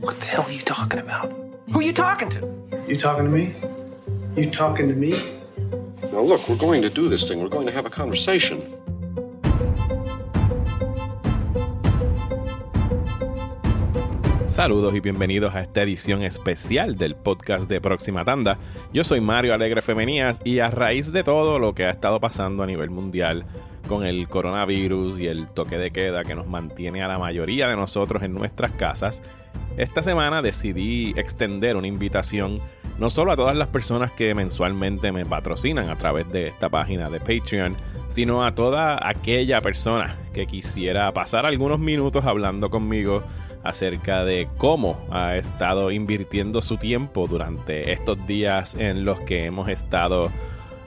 What the hell are you talking about? Who are you talking to? You talking to me? You talking to me? Now, look, we're going to do this thing. We're going to have a conversation. Saludos y bienvenidos a esta edición especial del podcast de Próxima Tanda. Yo soy Mario Alegre Femenías y a raíz de todo lo que ha estado pasando a nivel mundial con el coronavirus y el toque de queda que nos mantiene a la mayoría de nosotros en nuestras casas, esta semana decidí extender una invitación no solo a todas las personas que mensualmente me patrocinan a través de esta página de Patreon, sino a toda aquella persona que quisiera pasar algunos minutos hablando conmigo acerca de cómo ha estado invirtiendo su tiempo durante estos días en los que hemos estado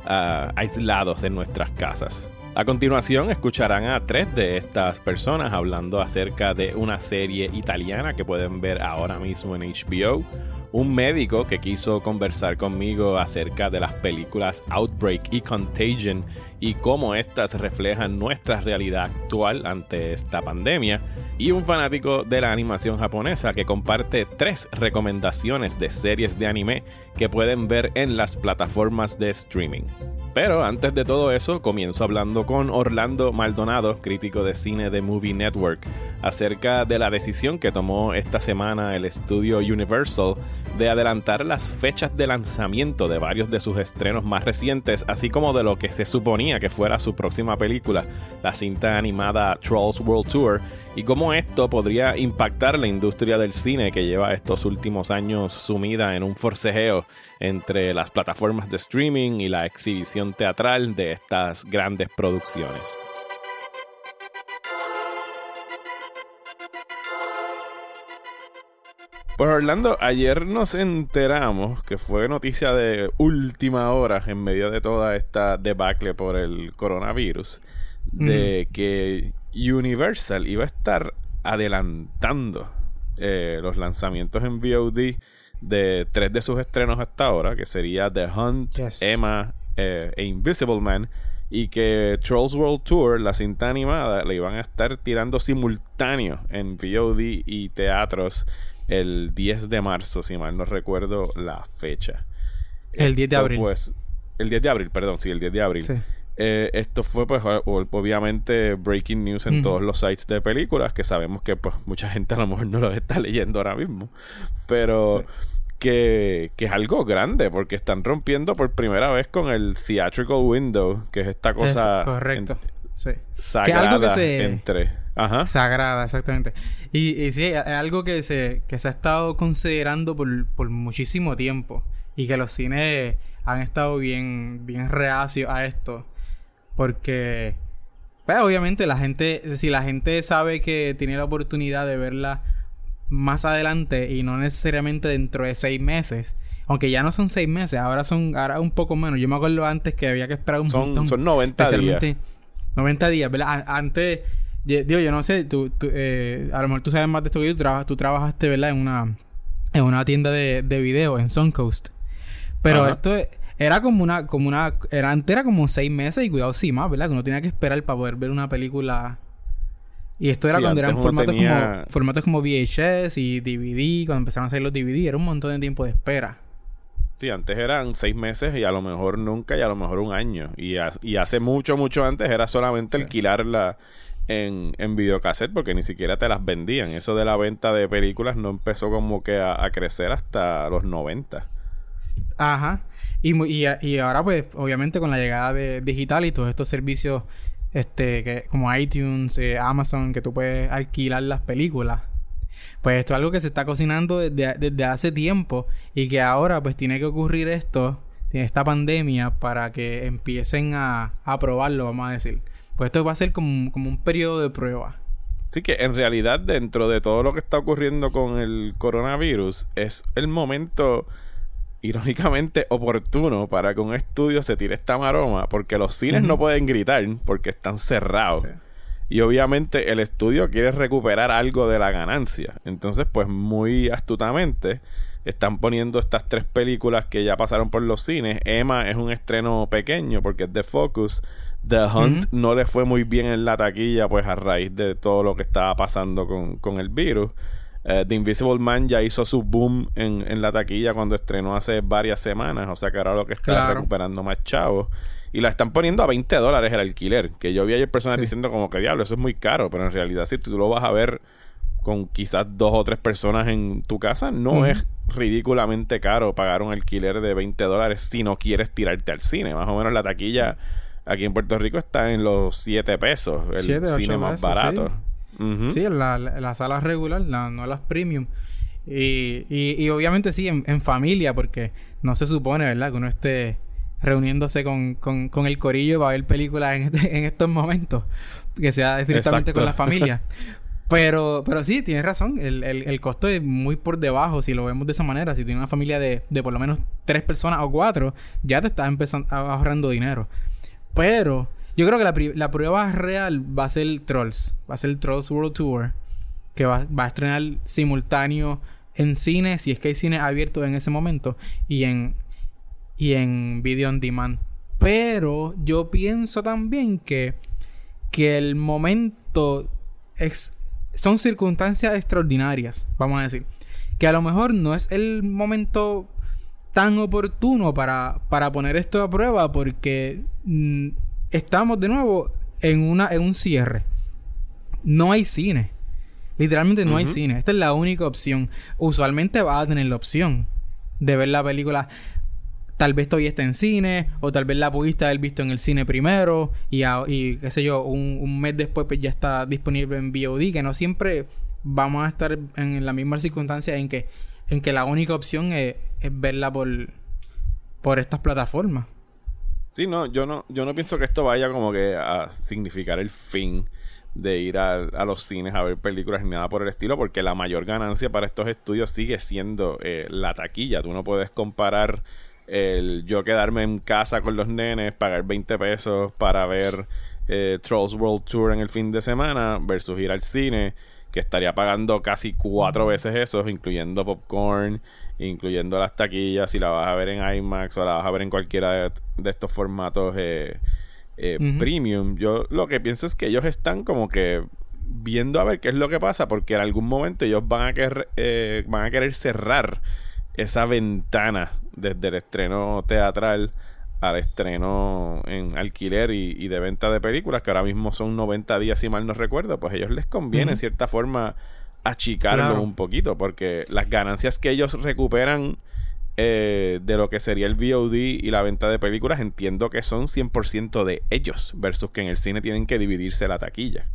ah, aislados en nuestras casas. A continuación escucharán a tres de estas personas hablando acerca de una serie italiana que pueden ver ahora mismo en HBO, un médico que quiso conversar conmigo acerca de las películas Outbreak y Contagion y cómo éstas reflejan nuestra realidad actual ante esta pandemia, y un fanático de la animación japonesa que comparte tres recomendaciones de series de anime que pueden ver en las plataformas de streaming. Pero antes de todo eso, comienzo hablando con Orlando Maldonado, crítico de cine de Movie Network, acerca de la decisión que tomó esta semana el estudio Universal de adelantar las fechas de lanzamiento de varios de sus estrenos más recientes, así como de lo que se suponía que fuera su próxima película, la cinta animada Trolls World Tour, y cómo esto podría impactar la industria del cine que lleva estos últimos años sumida en un forcejeo entre las plataformas de streaming y la exhibición teatral de estas grandes producciones. Pues Orlando, ayer nos enteramos que fue noticia de última hora en medio de toda esta debacle por el coronavirus, de que Universal iba a estar adelantando eh, los lanzamientos en VOD de tres de sus estrenos hasta ahora, que sería The Hunt, Emma eh, e Invisible Man, y que Trolls World Tour, la cinta animada, le iban a estar tirando simultáneo en VOD y teatros el 10 de marzo, si mal no recuerdo la fecha. El 10 de abril. Pues, el 10 de abril, perdón, sí, el 10 de abril. Eh, esto fue pues obviamente breaking news en todos los sites de películas que sabemos que pues mucha gente a lo mejor no lo está leyendo ahora mismo. Pero que, que, es algo grande porque están rompiendo por primera vez con el theatrical window que es esta cosa correcto sí. sagrada algo que se, entre Ajá. sagrada exactamente. Y, y sí es algo que se que se ha estado considerando por, por muchísimo tiempo y que los cines han estado bien bien reacios a esto porque, pues, obviamente la gente, si la gente sabe que tiene la oportunidad de verla más adelante y no necesariamente dentro de seis meses, aunque ya no son seis meses, ahora son ahora un poco menos. Yo me acuerdo antes que había que esperar un son, montón. Son 90 días. 90 días, ¿verdad? Antes, digo, yo no sé, tú, eh, a lo mejor tú sabes más de esto que yo. Tú, tú trabajaste, ¿verdad? En una, en una tienda de, de video en Suncoast. Pero esto es era como una, como una, era antes era como seis meses y cuidado sí más, ¿verdad? Que uno tenía que esperar para poder ver una película. Y esto era cuando eran formatos como formatos como VHS y DVD, cuando empezaron a salir los DVD, era un montón de tiempo de espera. Sí, antes eran seis meses y a lo mejor nunca y a lo mejor un año. Y, y hace mucho, mucho antes era solamente alquilarla en, en videocassette porque ni siquiera te las vendían. Eso de la venta de películas no empezó como que a, a crecer hasta los 90. Ajá. Y, y, y, ahora, pues, obviamente, con la llegada de digital y todos estos servicios este, que, como iTunes, eh, Amazon, que tú puedes alquilar las películas. Pues esto es algo que se está cocinando desde, desde hace tiempo y que ahora, pues, tiene que ocurrir esto, esta pandemia, para que empiecen a, probarlo, vamos a decir. Pues esto va a ser como, como un periodo de prueba. Sí que en realidad dentro de todo lo que está ocurriendo con el coronavirus es el momento irónicamente oportuno para que un estudio se tire esta maroma, porque los cines no pueden gritar porque están cerrados. Y obviamente el estudio quiere recuperar algo de la ganancia. Entonces, pues muy astutamente están poniendo estas tres películas que ya pasaron por los cines. Emma es un estreno pequeño porque es de Focus. The Hunt no le fue muy bien en la taquilla, pues a raíz de todo lo que estaba pasando con, con el virus. Eh, The Invisible Man ya hizo su boom en, en, la taquilla cuando estrenó hace varias semanas. O sea que ahora lo que está recuperando más chavos. Y la están poniendo a 20 dólares el alquiler. Que yo vi ayer personas diciendo como que diablo, eso es muy caro. Pero en realidad si tú lo vas a ver con quizás dos o tres personas en tu casa, no es ridículamente caro pagar un alquiler de 20 dólares si no quieres tirarte al cine. Más o menos la taquilla aquí en Puerto Rico está en los 7 pesos. El cine más barato. Sí, en la, la, sala regular, no las premium. Y, y, obviamente sí, en, familia, porque no se supone, ¿verdad? Que uno esté reuniéndose con, con, con el corillo para ver películas en, este, en estos momentos. Que sea directamente con la familia. Pero, pero sí, tienes razón. El, el, el, costo es muy por debajo si lo vemos de esa manera. Si tienes una familia de, de por lo menos tres personas o cuatro, ya te estás empezando ahorrando dinero. Pero yo creo que la, la, prueba real va a ser Trolls. Va a ser Trolls World Tour. Que va, va, a estrenar simultáneo en cine, si es que hay cine abierto en ese momento. Y en, y en video on demand. Pero yo pienso también que, que el momento es, son circunstancias extraordinarias, vamos a decir. Que a lo mejor no es el momento tan oportuno para, para poner esto a prueba porque mm, estamos de nuevo en, una, en un cierre. No hay cine. Literalmente no hay cine. Esta es la única opción. Usualmente vas a tener la opción de ver la película. Tal vez todavía está en cine, o tal vez la pudiste haber visto en el cine primero, y, y qué sé yo, un, mes después pues ya está disponible en VOD, que no siempre vamos a estar en la misma circunstancia en que, en que la única opción es, es verla por, por estas plataformas. Sí, no, yo no, yo no pienso que esto vaya como que a significar el fin de ir a, los cines a ver películas ni nada por el estilo, porque la mayor ganancia para estos estudios sigue siendo eh, la taquilla. Tú no puedes comparar el yo quedarme en casa con los nenes, pagar 20 pesos para ver eh, Trolls World Tour en el fin de semana versus ir al cine que estaría pagando casi cuatro veces eso, incluyendo popcorn, incluyendo las taquillas, si la vas a ver en IMAX o la vas a ver en cualquiera de, estos formatos eh, eh, premium. Yo lo que pienso es que ellos están como que viendo a ver qué es lo que pasa, porque en algún momento ellos van a querer, eh, van a querer cerrar esa ventana desde el estreno teatral al estreno en alquiler y, de venta de películas, que ahora mismo son 90 días, si mal no recuerdo, pues a ellos les conviene, en cierta forma, achicarlo un poquito, porque las ganancias que ellos recuperan eh, de lo que sería el VOD y la venta de películas, entiendo que son 100% de ellos, versus que en el cine tienen que dividirse la taquilla.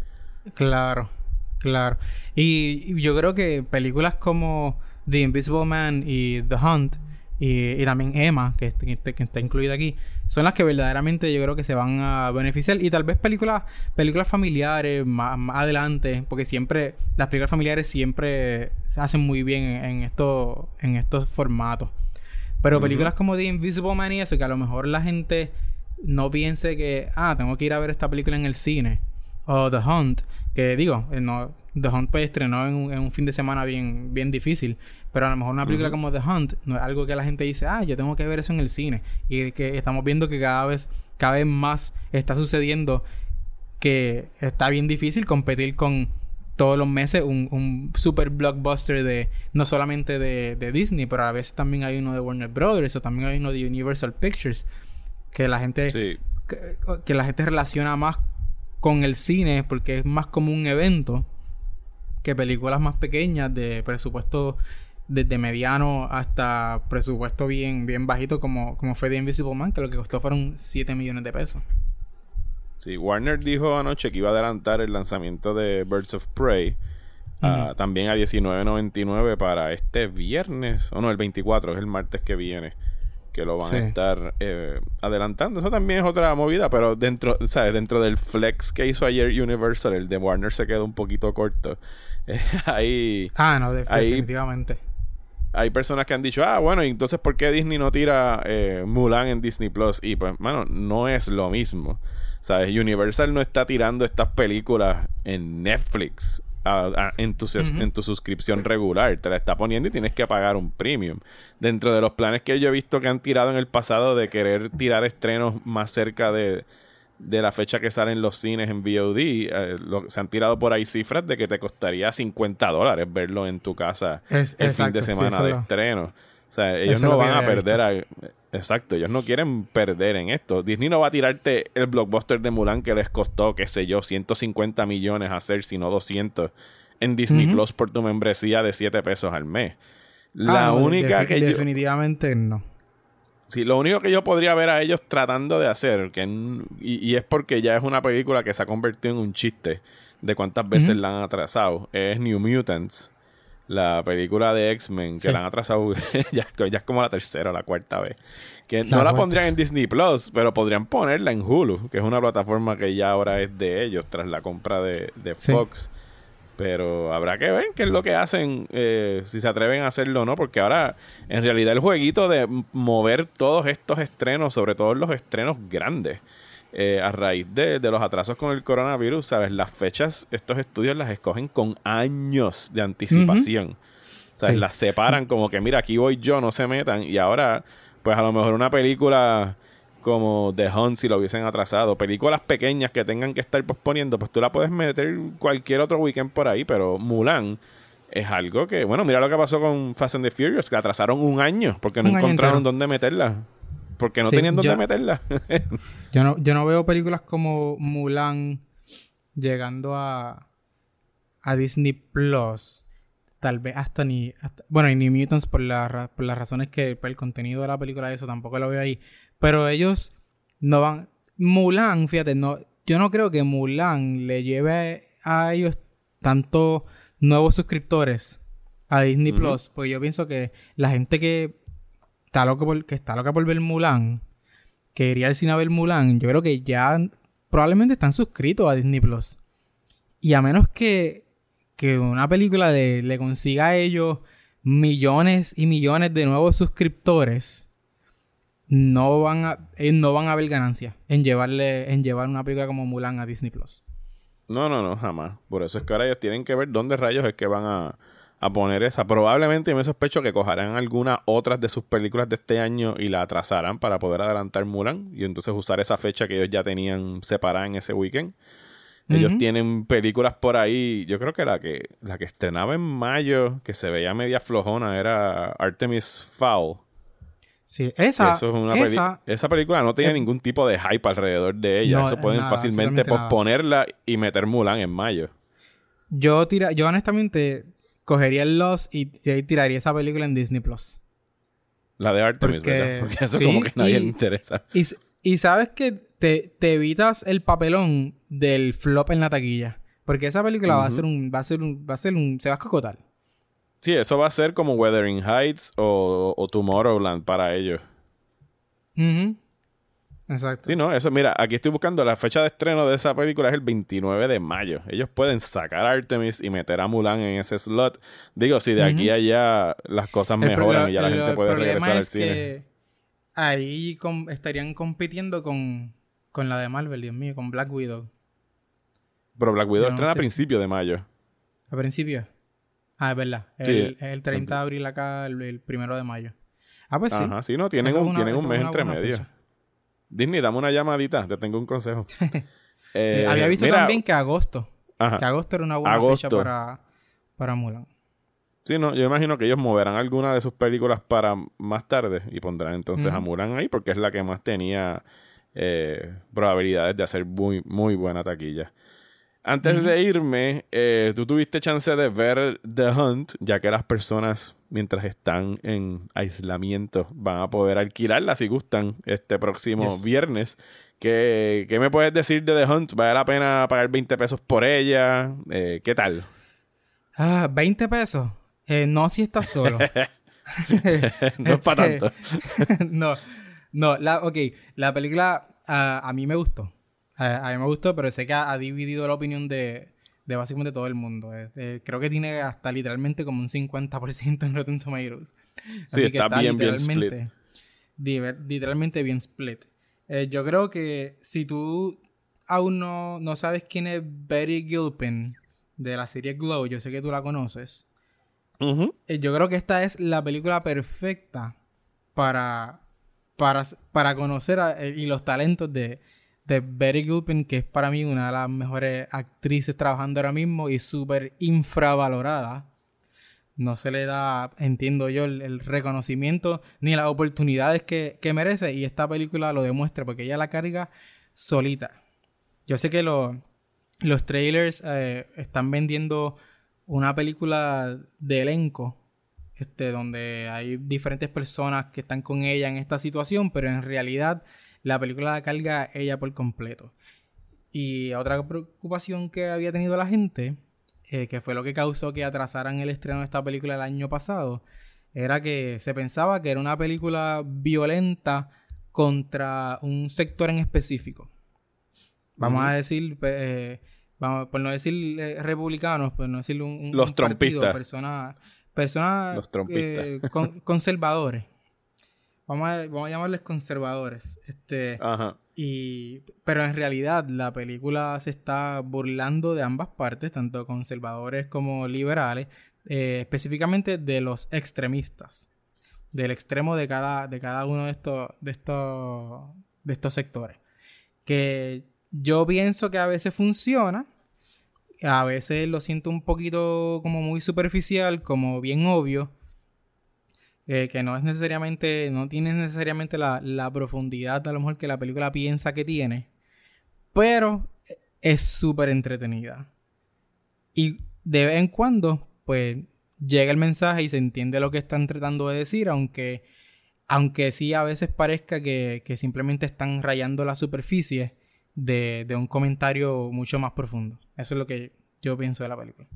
Claro, claro. Y yo creo que películas como The Invisible Man y The Hunt y, también Emma, que, que, está incluida aquí, son las que verdaderamente yo creo que se van a beneficiar. Y tal vez películas, películas familiares más, adelante, porque siempre, las películas familiares siempre se hacen muy bien en, esto, en estos formatos. Pero películas como The Invisible Man y eso, que a lo mejor la gente no piense que, ah, tengo que ir a ver esta película en el cine. O The Hunt, que digo, eh, no, The Hunt pues estrenó en un, en un fin de semana bien, bien difícil. Pero a lo mejor una película como The Hunt no es algo que la gente dice, ah, yo tengo que ver eso en el cine. Y que estamos viendo que cada vez, cada vez más está sucediendo que está bien difícil competir con todos los meses un, un super blockbuster de no solamente de, de, Disney, pero a veces también hay uno de Warner Brothers o también hay uno de Universal Pictures que la gente que, que, la gente relaciona más con el cine porque es más como un evento que películas más pequeñas de presupuesto desde mediano hasta presupuesto bien, bien bajito como, como fue The Invisible Man, que lo que costó fueron 7 millones de pesos. Sí, Warner dijo anoche que iba a adelantar el lanzamiento de Birds of Prey también a 19.99 para este viernes, o no, el 24, es el martes que viene, que lo van a estar eh, adelantando. Eso también es otra movida, pero dentro, ¿sabes? Dentro del flex que hizo ayer Universal, el de Warner se quedó un poquito corto. ahí. Ah, no, definitivamente hay personas que han dicho, ah, bueno, ¿y entonces por qué Disney no tira eh, Mulan en Disney Plus? Y pues, mano, no es lo mismo. ¿Sabes? Universal no está tirando estas películas en Netflix en, tu, en tu suscripción regular. Te la está poniendo y tienes que pagar un premium. Dentro de los planes que yo he visto que han tirado en el pasado de querer tirar estrenos más cerca de, de la fecha que salen los cines en VOD, eh, se han tirado por ahí cifras de que te costaría 50 dólares verlo en tu casa Es- el exacto, fin de semana de lo- estreno. O sea, ellos Eso no van a perder a- Exacto, ellos no quieren perder en esto. Disney no va a tirarte el blockbuster de Mulan que les costó, qué sé yo, 150 millones hacer, sino 200 en Disney. Plus por tu membresía de 7 pesos al mes. La Ah, única que yo... Definitivamente no. Sí, lo único que yo podría ver a ellos tratando de hacer, que y, y es porque ya es una película que se ha convertido en un chiste de cuántas veces la han atrasado, es New Mutants, la película de X-Men, que Sí. la han atrasado ya, ya es como la tercera o la cuarta vez. Que La no la cuarta. pondrían en Disney Plus, pero podrían ponerla en Hulu, que es una plataforma que ya ahora es de ellos tras la compra de, de Sí. Fox. Pero habrá que ver qué es lo que hacen, eh, si se atreven a hacerlo o no, porque ahora en realidad el jueguito de mover todos estos estrenos, sobre todo los estrenos grandes, eh, a raíz de, de los atrasos con el coronavirus, ¿sabes? Las fechas, estos estudios las escogen con años de anticipación. O sea, Sí. las separan como que, mira, aquí voy yo, no se metan. Y ahora, pues a lo mejor una película como The Hunt, si lo hubiesen atrasado, películas pequeñas que tengan que estar posponiendo, pues tú la puedes meter cualquier otro weekend por ahí, pero Mulan es algo que, bueno, mira lo que pasó con Fast and the Furious, que atrasaron un año porque no Un encontraron dónde meterla. Porque no Sí, tenían dónde yo- meterla. Yo no, yo no veo películas como Mulan llegando a, a Disney Plus. Tal vez hasta ni. hasta- bueno, y ni Mutants por, la por las razones que. Por el contenido de la película, eso tampoco lo veo ahí. Pero ellos no van. Mulan, fíjate, no, yo no creo que Mulan le lleve a ellos tanto nuevos suscriptores a Disney. Plus. Porque yo pienso que la gente que está que está loca por ver Mulan que iría al cine a ver Mulan, yo creo que ya probablemente están suscritos a Disney Plus. Y a menos que, que una película le, le consiga a ellos millones y millones de nuevos suscriptores, no van a, no van a ver ganancia en llevarle, en llevar una película como Mulan a Disney Plus. No, no, no, jamás. Por eso es que ahora ellos tienen que ver dónde rayos es que van a, a poner esa. Probablemente me sospecho que cojarán algunas otras de sus películas de este año y la atrasarán para poder adelantar Mulan y entonces usar esa fecha que ellos ya tenían separada en ese weekend. Ellos tienen películas por ahí. Yo creo que la que la que estrenaba en mayo, que se veía media flojona, era Artemis Fowl. Sí, esa, eso es una esa, esa película no tenía eh, ningún tipo de hype alrededor de ella. No, Eso pueden nada, fácilmente nada. posponerla y meter Mulan en mayo. yo tira, yo honestamente cogería el Lost y tiraría esa película en Disney Plus. La de Artemis, Porque- ¿verdad? Porque eso sí, como que a nadie y- le interesa. Y, sabes que te, te evitas el papelón del flop en la taquilla. Porque esa película va a ser un, va a ser un, va a ser un, se va a escocotar. Sí, eso va a ser como Wuthering Heights o, o Tomorrowland para ellos. Ujú. Exacto. Sí, no, eso, mira, aquí estoy buscando la fecha de estreno de esa película es el 29 de mayo. Ellos pueden sacar a Artemis y meter a Mulan en ese slot. Digo, si de aquí a allá las cosas El mejoran y ya la gente puede regresar al cine. que ahí com- estarían compitiendo con, con la de Marvel, Dios mío, con Black Widow. Pero Black Widow no estrena a sé principios de mayo. Al principio. Ah, es verdad. Sí. El, el 30 de abril acá, el, el primero de mayo. Ah, pues sí. Ajá, sí, no, tienen un, una- tienen un es mes entre medio. fecha. Disney, dame una llamadita, te tengo un consejo. Sí, Eh, había visto mira, también que agosto. ajá. Que agosto era una buena Agosto. fecha para, para Mulan. Sí, no, yo imagino que ellos moverán alguna de sus películas para más tarde y pondrán entonces a. Mulan ahí porque es la que más tenía eh, probabilidades de hacer muy, muy buena taquilla. Antes de irme, eh, tú tuviste chance de ver The Hunt, ya que las personas, mientras están en aislamiento, van a poder alquilarla si gustan este próximo Yes. viernes. ¿Qué, ¿Qué me puedes decir de The Hunt? ¿Vale la pena pagar 20 pesos por ella? Eh, ¿Qué tal? Ah, 20 pesos. Eh, no si estás solo. no es para Este, tanto. no, no, la, ok, la película ah, a mí me gustó. A mí me gustó, pero sé que ha, ha dividido la opinión de, de básicamente todo el mundo. Este, creo que tiene hasta literalmente como un 50% en Rotten Tomatoes. Sí, Así que está bien, bien literalmente- diver- Literalmente bien split. Eh, yo creo que si tú aún no, no sabes quién es Betty Gilpin de la serie Glow, yo sé que tú la conoces. Eh, yo creo que esta es la película perfecta para, para, para conocer a- eh, y los talentos de, de Betty Gilpin, que es para mí una de las mejores actrices trabajando ahora mismo y súper infravalorada. No se le da, entiendo yo, el, reconocimiento ni las oportunidades que, merece. Y esta película lo demuestra porque ella la carga solita. Yo sé que los trailers eh, están vendiendo una película de elenco este, donde hay diferentes personas que están con ella en esta situación, pero en realidad la película la carga ella por completo. Y otra preocupación que había tenido la gente, eh, que fue lo que causó que atrasaran el estreno de esta película el año pasado, era que se pensaba que era una película violenta contra un sector en específico. Vamos a decir, eh, vamos, por no decir eh, republicanos, por no decir un, Los trompistas. personas personas conservadores. Vamos a, vamos a, llamarles conservadores. Este, Y, pero en realidad la película se está burlando de ambas partes, tanto conservadores como liberales, eh, específicamente de los extremistas, del extremo de cada, de cada uno de estos, de estos, de estos sectores. Que yo pienso que a veces funciona, a veces lo siento un poquito como muy superficial, como bien obvio, eh, que no es necesariamente, no tiene necesariamente la, profundidad a lo mejor que la película piensa que tiene, pero es súper entretenida. Y de vez en cuando, pues llega el mensaje y se entiende lo que están tratando de decir, aunque, aunque sí a veces parezca que, que simplemente están rayando la superficie de, de un comentario mucho más profundo. Eso es lo que yo pienso de la película.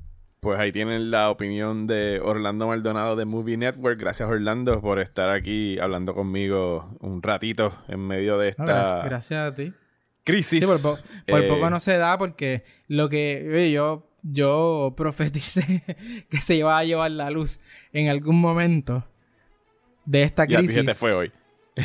Pues ahí tienen la opinión de Orlando Maldonado de Movie Network. Gracias Orlando por estar aquí hablando conmigo un ratito en medio de esta... gracias, a ti. Crisis. por, eh, poco no se da porque lo que yo, yo profeticé que se iba a llevar la luz en algún momento de esta crisis. Y se te fue hoy.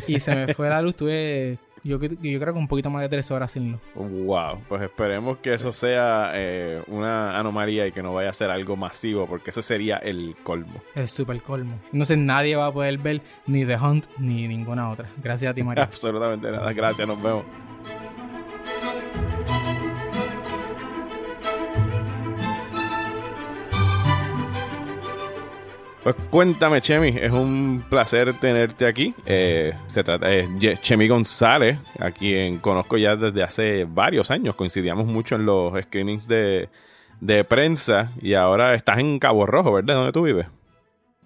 Y se me fue la luz, tuve yo, yo creo que un poquito más de tres horas sin luz. Wow, pues esperemos que eso sea eh, una anomalía y que no vaya a ser algo masivo, porque eso sería el colmo. El super colmo. No sé, nadie va a poder ver ni The Hunt ni ninguna otra. Gracias a ti, María. Absolutamente nada. Gracias, nos vemos. Pues cuéntame, Chemi, es un placer tenerte aquí. Eh, se trata de Chemi González, a quien conozco ya desde hace varios años. Coincidíamos mucho en los screenings de, prensa y ahora estás en Cabo Rojo, ¿verdad? ¿Dónde tú vives?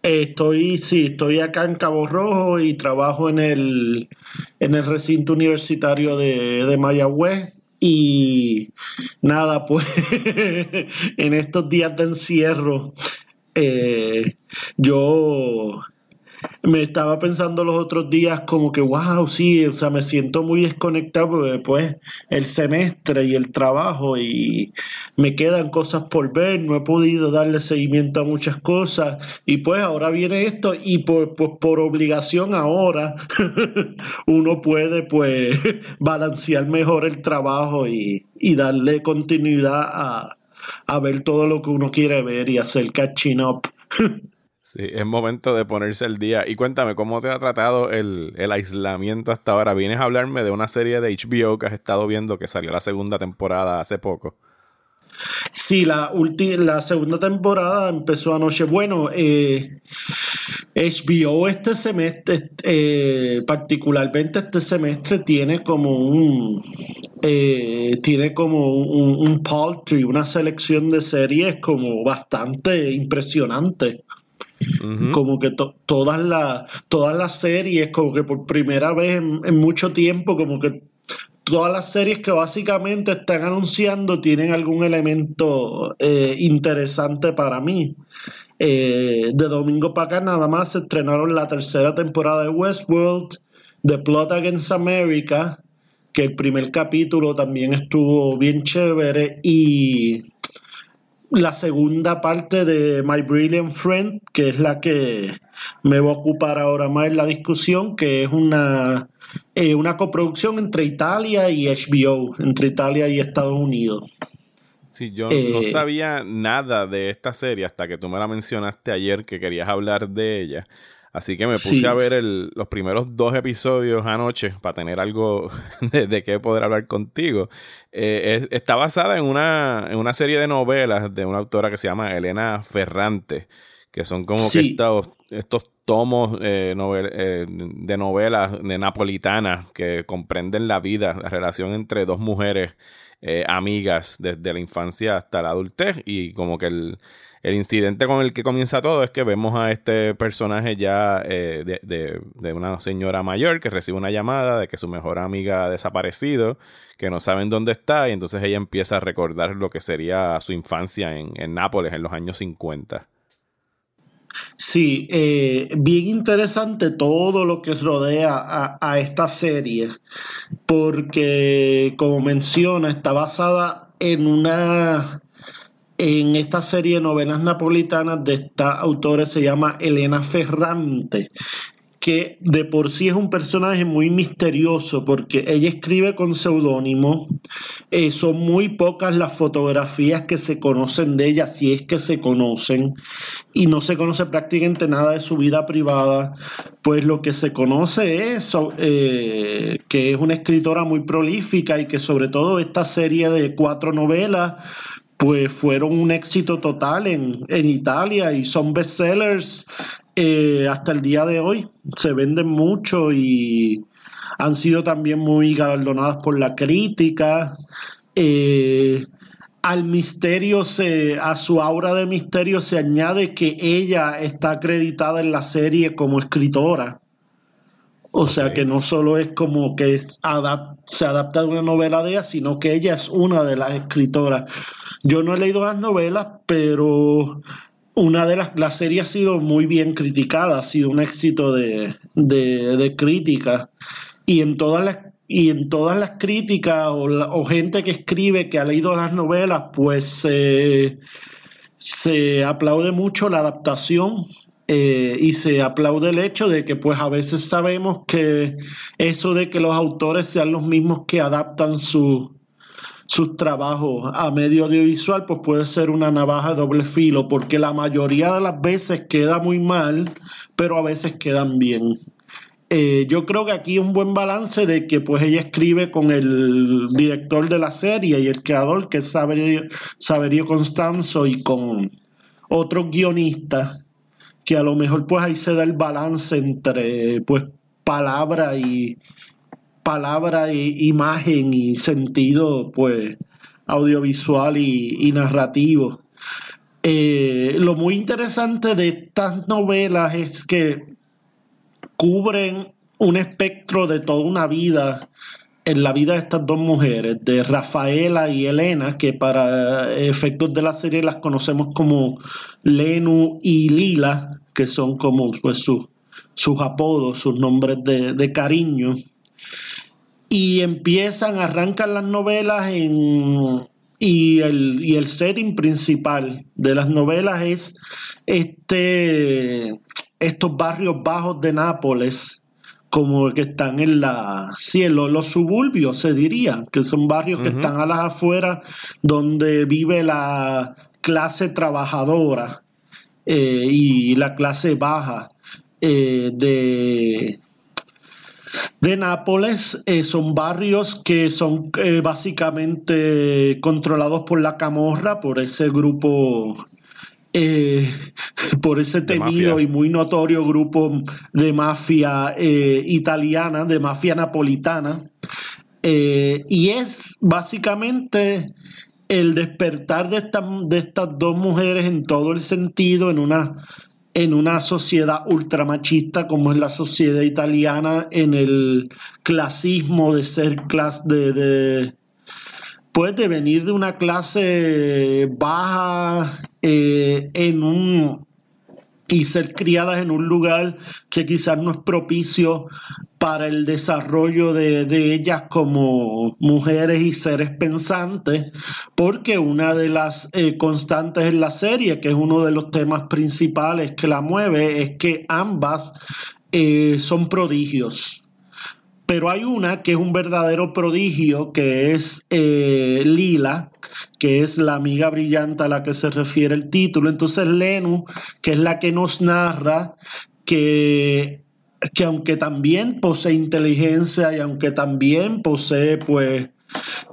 Estoy, sí, estoy acá en Cabo Rojo y trabajo en el, en el recinto universitario de, de Mayagüez. Y nada, pues en estos días de encierro eh, yo me estaba pensando los otros días como que, wow, sí, o sea, me siento muy desconectado porque después el semestre y el trabajo y me quedan cosas por ver, no he podido darle seguimiento a muchas cosas y pues ahora viene esto y por, pues por obligación ahora uno puede pues balancear mejor el trabajo y, y darle continuidad a a ver todo lo que uno quiere ver y hacer catching up. Sí, es momento de ponerse el día. Y cuéntame, ¿cómo te ha tratado el, aislamiento hasta ahora? Vienes a hablarme de una serie de HBO que has estado viendo que salió la segunda temporada hace poco. Sí, la, la segunda temporada empezó anoche. Bueno, eh, HBO este semestre, eh, particularmente este semestre, tiene como un eh, tiene como un, un poultry, una selección de series como bastante impresionante. Como que todas, las todas las series, como que por primera vez en, mucho tiempo, como que todas las series que básicamente están anunciando tienen algún elemento eh, interesante para mí. Eh, de domingo para acá nada más se estrenaron la tercera temporada de Westworld, The Plot Against America, que el primer capítulo también estuvo bien chévere y la segunda parte de My Brilliant Friend, que es la que me va a ocupar ahora más en la discusión, que es una, eh, una coproducción entre Italia y HBO, entre Italia y Estados Unidos. Sí, yo no eh, sabía nada de esta serie hasta que tú me la mencionaste ayer que querías hablar de ella. Así que me puse a ver los primeros dos episodios anoche para tener algo de, qué poder hablar contigo. Eh, está basada en una, en una serie de novelas de una autora que se llama Elena Ferrante, que son como que estos, estos tomos eh, eh, de novelas de napolitanas que comprenden la vida, la relación entre dos mujeres amigas desde la infancia hasta la adultez y como que el el incidente con el que comienza todo es que vemos a este personaje ya eh, de, una señora mayor que recibe una llamada de que su mejor amiga ha desaparecido, que no saben dónde está, y entonces ella empieza a recordar lo que sería su infancia en, Nápoles en los años 50. Sí, eh, bien interesante todo lo que rodea a, a, esta serie, porque como menciona, está basada en una en esta serie de novelas napolitanas de esta autora se llama Elena Ferrante, que de por sí es un personaje muy misterioso porque ella escribe con seudónimo. Eh, son muy pocas las fotografías que se conocen de ella, si es que se conocen, y no se conoce prácticamente nada de su vida privada. Pues lo que se conoce es eh, que es una escritora muy prolífica y que sobre todo esta serie de cuatro novelas pues fueron un éxito total en, Italia y son bestsellers eh, hasta el día de hoy. Se venden mucho y han sido también muy galardonadas por la crítica. Eh, al misterio se, a su aura de misterio se añade que ella está acreditada en la serie como escritora. O sea que no solo es como que se adapta de una novela de ella, sino que ella es una de las escritoras. Yo no he leído las novelas, pero una de las, la serie ha sido muy bien criticada, ha sido un éxito de, de, crítica. Y en todas las y en todas las críticas o, gente que escribe que ha leído las novelas, pues se aplaude mucho la adaptación eh, y se aplaude el hecho de que pues a veces sabemos que eso de que los autores sean los mismos que adaptan sus trabajos a medio audiovisual pues puede ser una navaja de doble filo porque la mayoría de las veces queda muy mal pero a veces quedan bien. Eh, yo creo que aquí es un buen balance de que pues ella escribe con el director de la serie y el creador que es Saverio, Saverio Constanzo y con otros guionistas que a lo mejor pues ahí se da el balance entre pues palabra y palabra e imagen y sentido pues audiovisual y, narrativo. Eh, lo muy interesante de estas novelas es que cubren un espectro de toda una vida en la vida de estas dos mujeres, de Rafaela y Elena, que para efectos de la serie las conocemos como Lenu y Lila, que son como pues, sus, apodos, sus nombres de, cariño. Y empiezan, arrancan las novelas en, y el, y el setting principal de las novelas es este, estos barrios bajos de Nápoles, como que están en la sí, los suburbios se diría que son barrios que están a las afueras donde vive la clase trabajadora eh, y la clase baja eh, de de Nápoles eh, son barrios que son básicamente controlados por la camorra, por ese grupo eh, por ese temido y muy notorio grupo de mafia eh, italiana, de mafia napolitana. Eh, y es básicamente el despertar de, de estas dos mujeres en todo el sentido, en una, en una sociedad ultramachista como es la sociedad italiana, en el clasismo de ser clase de puede venir de una clase baja eh, en un y ser criadas en un lugar que quizás no es propicio para el desarrollo de, ellas como mujeres y seres pensantes, porque una de las eh, constantes en la serie, que es uno de los temas principales que la mueve, es que ambas eh, son prodigios. Pero hay una que es un verdadero prodigio, que es Lila, que es la amiga brillante a la que se refiere el título. Entonces Lenu, que es la que nos narra, que, que aunque también posee inteligencia y aunque también posee pues,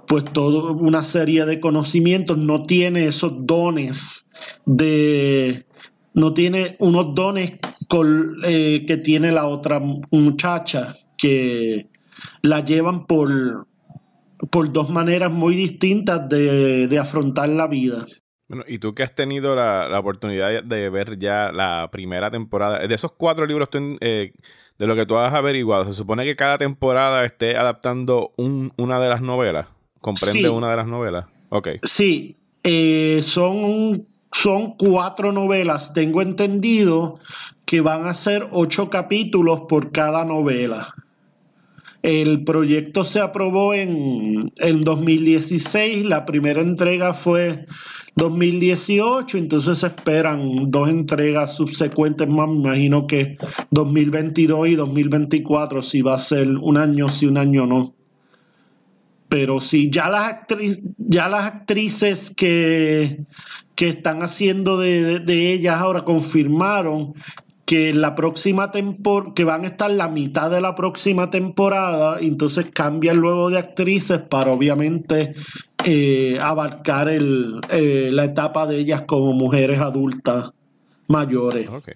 pues toda una serie de conocimientos, no tiene esos dones de... No tiene unos dones eh, que tiene la otra muchacha, que la llevan por, por dos maneras muy distintas de, afrontar la vida. Bueno, y tú que has tenido la, oportunidad de ver ya la primera temporada, de esos cuatro libros, eh, de lo que tú has averiguado, ¿se supone que cada temporada esté adaptando una de las novelas? ¿Comprende una de las novelas? Ok. Sí, eh, son, son cuatro novelas, tengo entendido que van a ser ocho capítulos por cada novela. El proyecto se aprobó en, en 2016, la primera entrega fue 2018, entonces se esperan dos entregas subsecuentes más, me imagino que 2022 y 2024, si va a ser un año, si un año no. Pero sí, ya las, actrices, ya las actrices que, que están haciendo de, de ellas ahora confirmaron que la próxima temporada, que van a estar la mitad de la próxima temporada, entonces cambian luego de actrices para obviamente eh, abarcar el, eh, la etapa de ellas como mujeres adultas mayores. Ok.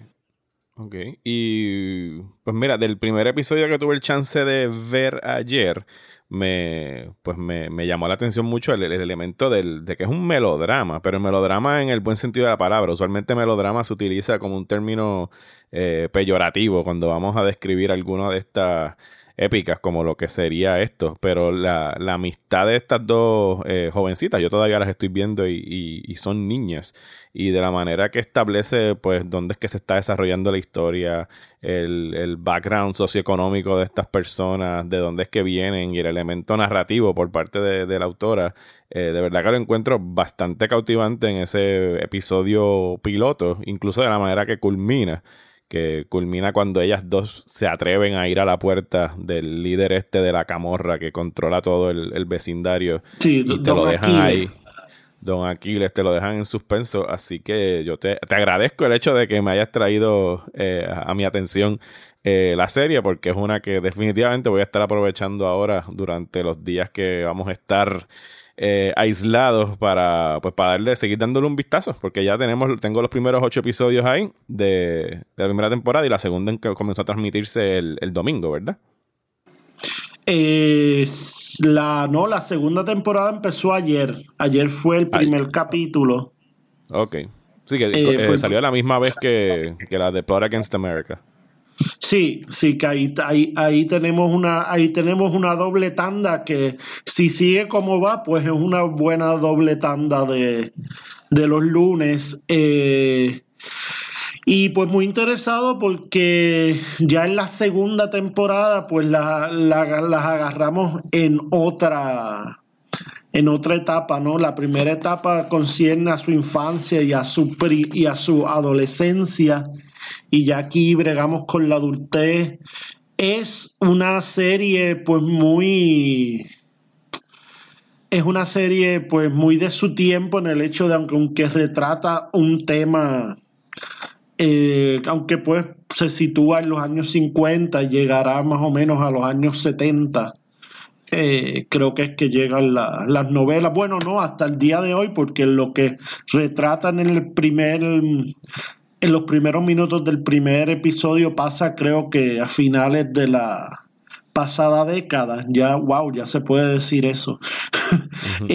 Ok. Y pues mira, del primer episodio que tuve el chance de ver ayer, me, pues me, llamó la atención mucho el, elemento del, de que es un melodrama, pero el melodrama en el buen sentido de la palabra. Usualmente melodrama se utiliza como un término eh, peyorativo cuando vamos a describir alguna de estas épicas como lo que sería esto, pero la, la amistad de estas dos eh, jovencitas, yo todavía las estoy viendo y, y, son niñas, y de la manera que establece, pues, dónde es que se está desarrollando la historia, el, el background socioeconómico de estas personas, de dónde es que vienen y el elemento narrativo por parte de, de la autora, eh, de verdad que lo encuentro bastante cautivante en ese episodio piloto, incluso de la manera que culmina que culmina cuando ellas dos se atreven a ir a la puerta del líder este de la camorra que controla todo el, vecindario y te lo dejan ahí. Don Aquiles, te lo dejan en suspenso, así que yo te, agradezco el hecho de que me hayas traído eh, a mi atención eh, la serie, porque es una que definitivamente voy a estar aprovechando ahora durante los días que vamos a estar eh, aislados para, pues, para darle, seguir dándole un vistazo, porque ya tenemos, tengo los primeros ocho episodios ahí de, la primera temporada y la segunda en que comenzó a transmitirse el, domingo, ¿verdad? la, no, la segunda temporada empezó ayer. Ayer fue el primer capítulo. Ok. Sí, que eh, eh, salió a la misma vez que, que la de Plot Against America. Sí, sí, que ahí, ahí, tenemos una, ahí tenemos una doble tanda que si sigue como va, pues es una buena doble tanda de, los lunes. Eh, y pues muy interesado porque ya en la segunda temporada, pues las agarramos en otra, en otra etapa, ¿no? La primera etapa concierne a su infancia y a su, y a su adolescencia y ya aquí bregamos con la adultez. Es una serie pues muy... Es una serie pues muy de su tiempo en el hecho de aunque, aunque retrata un tema, eh, aunque pues se sitúa en los años 50 y llegará más o menos a los años 70. Eh, creo que es que llegan las novelas, bueno, no, hasta el día de hoy, porque lo que retratan en el primer en los primeros minutos del primer episodio pasa creo que a finales de la pasada década, ya wow, ya se puede decir eso.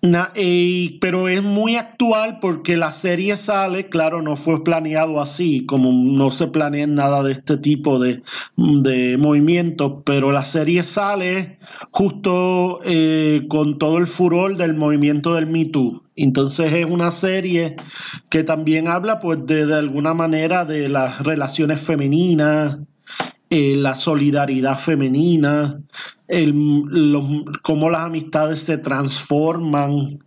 pero es muy actual porque la serie sale, claro, no fue planeado así, como no se planea nada de este tipo de, de movimientos, pero la serie sale justo eh, con todo el furor del movimiento del Me Too. Entonces es una serie que también habla, pues, de alguna manera de las relaciones femeninas, eh, la solidaridad femenina, cómo las amistades se transforman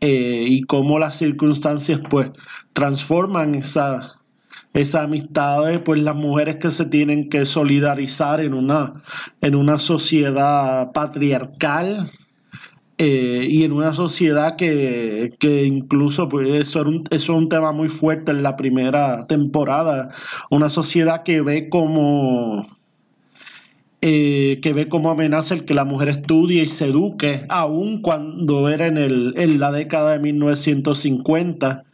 eh, y cómo las circunstancias, pues, transforman esas esa amistades, pues las mujeres que se tienen que solidarizar en una, en una sociedad patriarcal eh, y en una sociedad que, que incluso pues eso, era un, eso es un tema muy fuerte en la primera temporada, una sociedad que ve como eh, que ve como amenaza el que la mujer estudie y se eduque, aun cuando era en, el, en la década de 1950,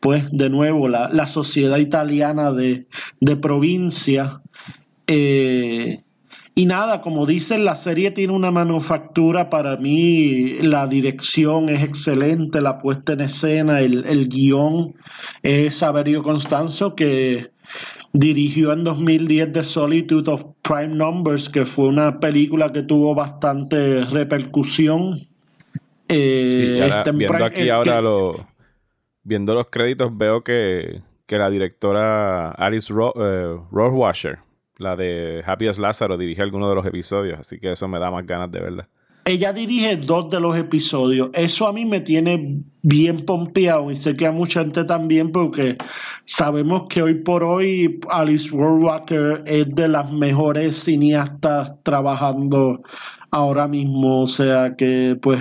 pues de nuevo la, la sociedad italiana de, de provincia. Eh, y nada, como dicen, la serie tiene una manufactura para mí, la dirección es excelente, la puesta en escena, el, el guion es Saverio Constanzo que dirigió en 2010 The Solitude of Prime Numbers, que fue una película que tuvo bastante repercusión. Eh, ahora, viendo Prime- aquí ahora que- lo, viendo los créditos veo que, que la directora Alice Ro eh, la de Happy Lázaro, dirige alguno de los episodios, así que eso me da más ganas de verla. Ella dirige dos de los episodios. Eso a mí me tiene bien pompeado y sé que a mucha gente también porque sabemos que hoy por hoy Alice Rohrwacher es de las mejores cineastas trabajando ahora mismo. O sea que pues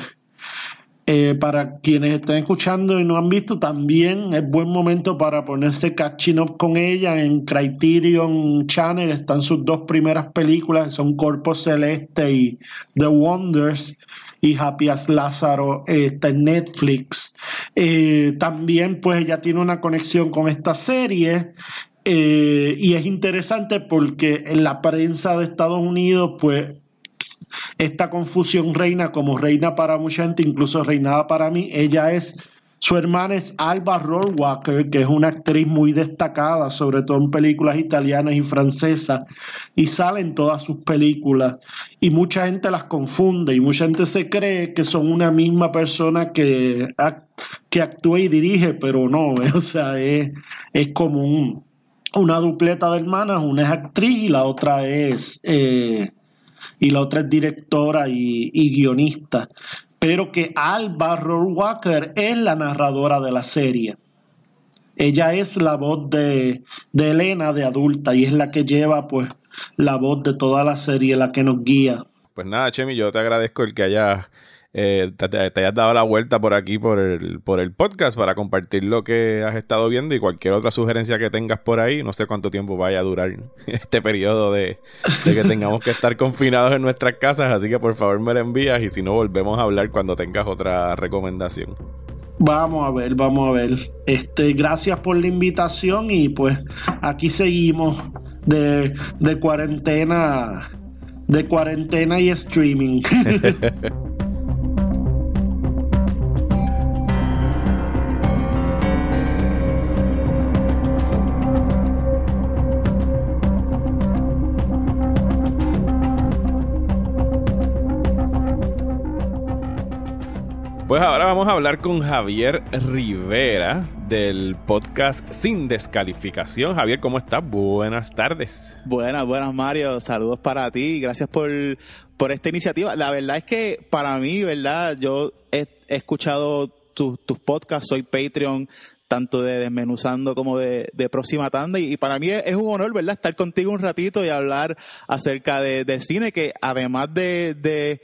eh, para quienes estén escuchando y no han visto, también es buen momento para ponerse catching up con ella. En Criterion Channel están sus dos primeras películas, son Corpo Celeste y The Wonders. Y Happy as Lázaro eh, está en Netflix. Eh, también, pues, ella tiene una conexión con esta serie. y es interesante porque en la prensa de Estados Unidos, pues, esta confusión reina como reina para mucha gente, incluso reinaba para mí. Ella es, su hermana es Alba Rohrwacher, que es una actriz muy destacada, sobre todo en películas italianas y francesas, y sale en todas sus películas. Y mucha gente las confunde y mucha gente se cree que son una misma persona que, ac- que actúa y dirige, pero no, o sea, es, es como un- una dupleta de hermanas, una es actriz y la otra es... eh, y la otra es directora y, guionista. Pero que Alba Rohrwacher es la narradora de la serie. Ella es la voz de, de Elena de adulta y es la que lleva pues la voz de toda la serie, la que nos guía. Pues nada, Chemi, yo te agradezco el que hayas eh, te, te- te hayas dado la vuelta por aquí por el, por el podcast para compartir lo que has estado viendo y cualquier otra sugerencia que tengas por ahí. No sé cuánto tiempo vaya a durar este periodo de, de que tengamos que estar confinados en nuestras casas, así que por favor me la envías y si no volvemos a hablar cuando tengas otra recomendación. Vamos a ver, vamos a ver. Este, gracias por la invitación y pues aquí seguimos de, de cuarentena, de cuarentena y streaming. hablar con Javier Rivera del podcast Sin Descalificación. Javier, ¿cómo estás? Buenas tardes. Buenas, buenas Mario, saludos para ti, gracias por, por esta iniciativa. La verdad es que para mí, ¿verdad? Yo he, escuchado tu- tus podcasts, soy Patreon tanto de Desmenuzando como de, Próxima Tanda y, para mí es, un honor, ¿verdad? Estar contigo un ratito y hablar acerca de, cine que además de... de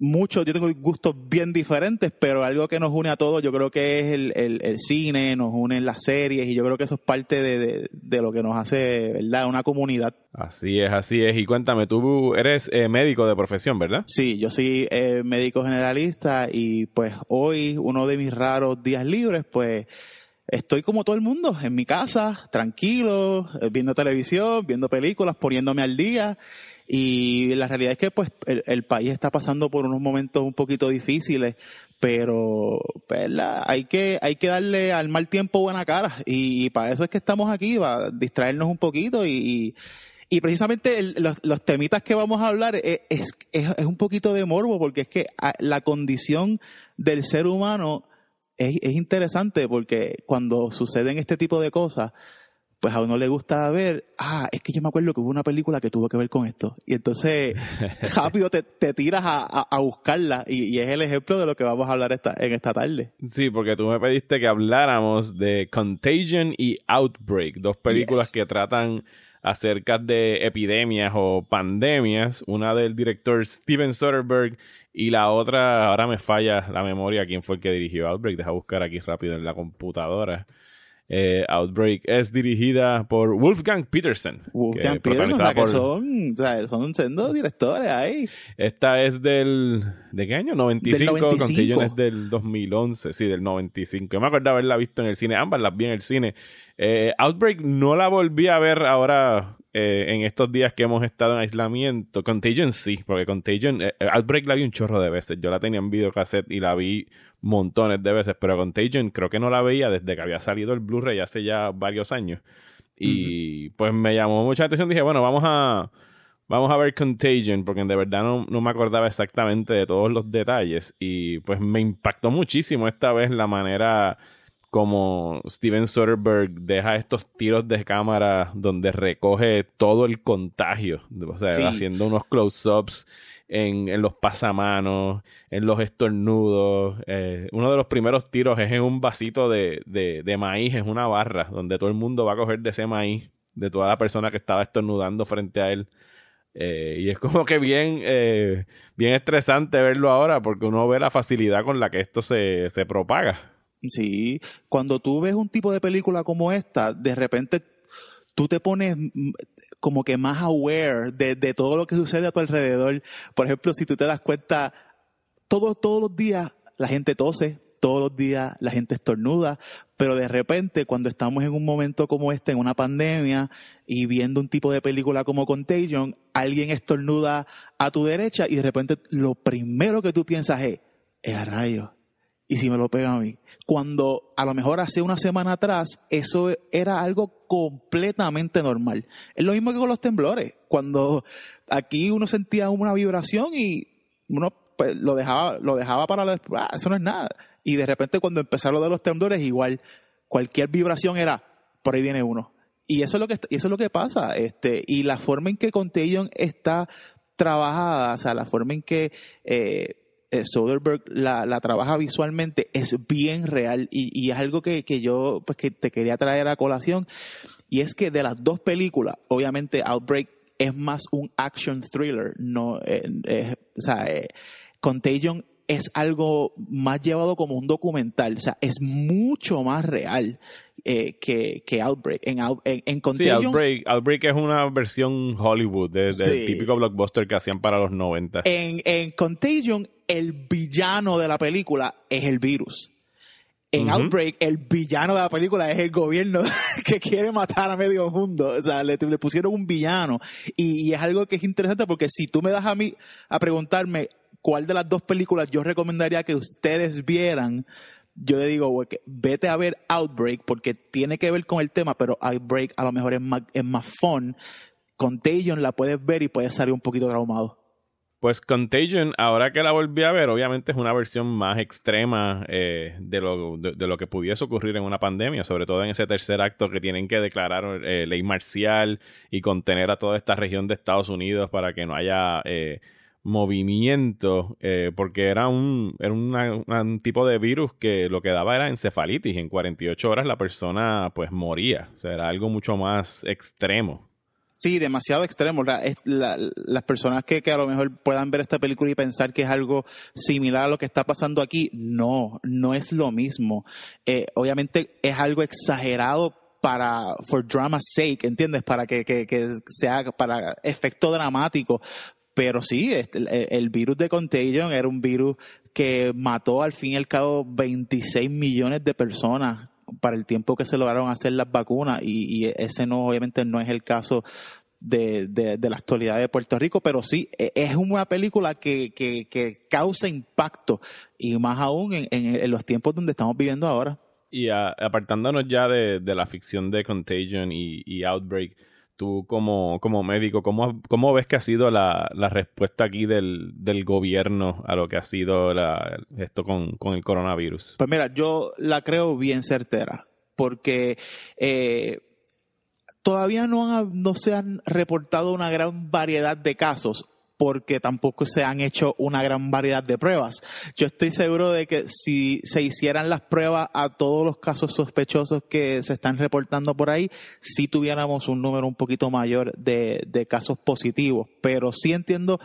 muchos, yo tengo gustos bien diferentes, pero algo que nos une a todos, yo creo que es el, el, el cine, nos unen las series, y yo creo que eso es parte de, de, de lo que nos hace, ¿verdad? Una comunidad. Así es, así es. Y cuéntame, tú eres eh, médico de profesión, ¿verdad? Sí, yo soy eh, médico generalista y pues hoy, uno de mis raros días libres, pues estoy como todo el mundo, en mi casa, tranquilo, eh, viendo televisión, viendo películas, poniéndome al día. Y la realidad es que pues el, el país está pasando por unos momentos un poquito difíciles, pero ¿verdad? hay que hay que darle al mal tiempo buena cara y, para eso es que estamos aquí, para distraernos un poquito y, y, precisamente los, los temitas que vamos a hablar es, es, es- es un poquito de morbo porque es que ah, la condición del ser humano es, es interesante porque cuando suceden este tipo de cosas, pues a uno le gusta ver, ah, es que yo me acuerdo que hubo una película que tuvo que ver con esto. Y entonces rápido te, te tiras a, a- a buscarla y, y es el ejemplo de lo que vamos a hablar esta, en esta tarde. Sí, porque tú me pediste que habláramos de Contagion y Outbreak, dos películas Yes. que tratan acerca de epidemias o pandemias, una del director Steven Soderbergh y la otra, ahora me falla la memoria, quién fue el que dirigió Outbreak, deja buscar aquí rápido en la computadora. Eh, Outbreak es dirigida por Wolfgang Peterson. Wolfgang Peterson, o sea, que son, o sea, son siendo directores ahí. Esta es del. ¿De qué año? 95. Del 95. Contagion es del 2011. Sí, del 95. Yo me acuerdo haberla visto en el cine. Ambas las vi en el cine. Eh, Outbreak no la volví a ver ahora eh, en estos días que hemos estado en aislamiento. Contagion sí, porque Contagion. eh, Outbreak la vi un chorro de veces. Yo la tenía en videocassette y la vi montones de veces. Pero Contagion creo que no la veía desde que había salido el Blu-ray hace ya varios años. Y pues me llamó mucha atención. Dije, bueno, vamos a. Vamos a ver Contagion, porque de verdad no, no me acordaba exactamente de todos los detalles. Y pues me impactó muchísimo esta vez la manera como Steven Soderbergh deja estos tiros de cámara donde recoge todo el contagio. O sea, Sí. haciendo unos close-ups en, en los pasamanos, en los estornudos. Eh, uno de los primeros tiros es en un vasito de, de, de maíz, es una barra, donde todo el mundo va a coger de ese maíz, de toda la persona que estaba estornudando frente a él. Eh, y es como que bien, eh, bien estresante verlo ahora porque uno ve la facilidad con la que esto se, se propaga. Sí, cuando tú ves un tipo de película como esta, de repente tú te pones como que más aware de, de todo lo que sucede a tu alrededor. Por ejemplo, si tú te das cuenta, todos, todos los días la gente tose, todos los días la gente estornuda, pero de repente cuando estamos en un momento como este, en una pandemia, y viendo un tipo de película como Contagion, alguien estornuda a tu derecha y de repente lo primero que tú piensas es, es a rayos. ¿Y si me lo pega a mí? Cuando a lo mejor hace una semana atrás eso era algo completamente normal. Es lo mismo que con los temblores. Cuando aquí uno sentía una vibración y uno pues, lo dejaba, lo dejaba para la, ah, eso no es nada. Y de repente cuando empezaron lo de los temblores, igual cualquier vibración era, por ahí viene uno. Y eso es lo que, eso es lo que pasa. Este, y la forma en que Contagion está trabajada, o sea, la forma en que eh, Soderbergh la, la trabaja visualmente es bien real y, y es algo que, que yo pues que te quería traer a colación y es que de las dos películas obviamente Outbreak es más un action thriller no eh, eh, o sea eh, Contagion es algo más llevado como un documental o sea es mucho más real eh, que, que Outbreak en, en, en Sí, Contagion Outbreak, Outbreak es una versión Hollywood de- del Sí. típico blockbuster que hacían para los 90. En, en Contagion, el villano de la película es el virus. En. Outbreak, el villano de la película es el gobierno que quiere matar a medio mundo. O sea, le, le pusieron un villano. Y, y es algo que es interesante porque si tú me das a mí a preguntarme cuál de las dos películas yo recomendaría que ustedes vieran, yo le digo, que vete a ver Outbreak porque tiene que ver con el tema, pero Outbreak a lo mejor es más, es más fun. Contagion la puedes ver y puedes salir un poquito traumado. Pues Contagion, ahora que la volví a ver, obviamente es una versión más extrema eh, de, lo, de, lo que pudiese ocurrir en una pandemia, sobre todo en ese tercer acto que tienen que declarar eh, ley marcial y contener a toda esta región de Estados Unidos para que no haya eh, movimiento, eh, porque era, un, era un tipo de virus que lo que daba era encefalitis. En 48 horas la persona pues moría, o sea, era algo mucho más extremo. Sí, demasiado extremo. Las personas que, que a lo mejor puedan ver esta película y pensar que es algo similar a lo que está pasando aquí, no, no es lo mismo. Eh, obviamente es algo exagerado para, for drama's sake, ¿entiendes? Para que, que, que sea, para efecto dramático. Pero sí, este, el, el virus de Contagion era un virus que mató al fin y al cabo 26 millones de personas para el tiempo que se lograron hacer las vacunas y, ese no obviamente no es el caso de, de- la actualidad de Puerto Rico, pero sí, e- es una película que, que- causa impacto y más aún en, en- los tiempos donde estamos viviendo ahora. Y a- apartándonos ya de, de la ficción de Contagion y Outbreak, tú como, como médico, ¿cómo, ¿cómo ves que ha sido la, la respuesta aquí del, del gobierno a lo que ha sido la- esto con, con el coronavirus? Pues mira, yo la creo bien certera, porque eh, todavía no, no se han reportado una gran variedad de casos, porque tampoco se han hecho una gran variedad de pruebas. Yo estoy seguro de que si se hicieran las pruebas a todos los casos sospechosos que se están reportando por ahí, sí tuviéramos un número un poquito mayor de, de casos positivos. Pero sí entiendo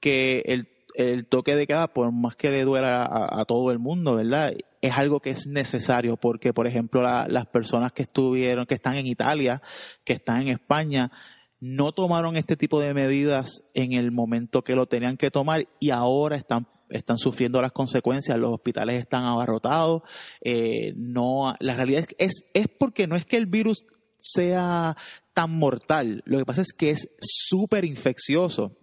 que el, el toque de queda, por más que le duela a, a todo el mundo, ¿verdad? Es algo que es necesario porque, por ejemplo, la- las personas que estuvieron, que están en Italia, que están en España, no tomaron este tipo de medidas en el momento que lo tenían que tomar y ahora están están sufriendo las consecuencias, los hospitales están abarrotados, eh, no, la realidad es, es, es porque no es que el virus sea tan mortal, lo que pasa es que es súper infeccioso.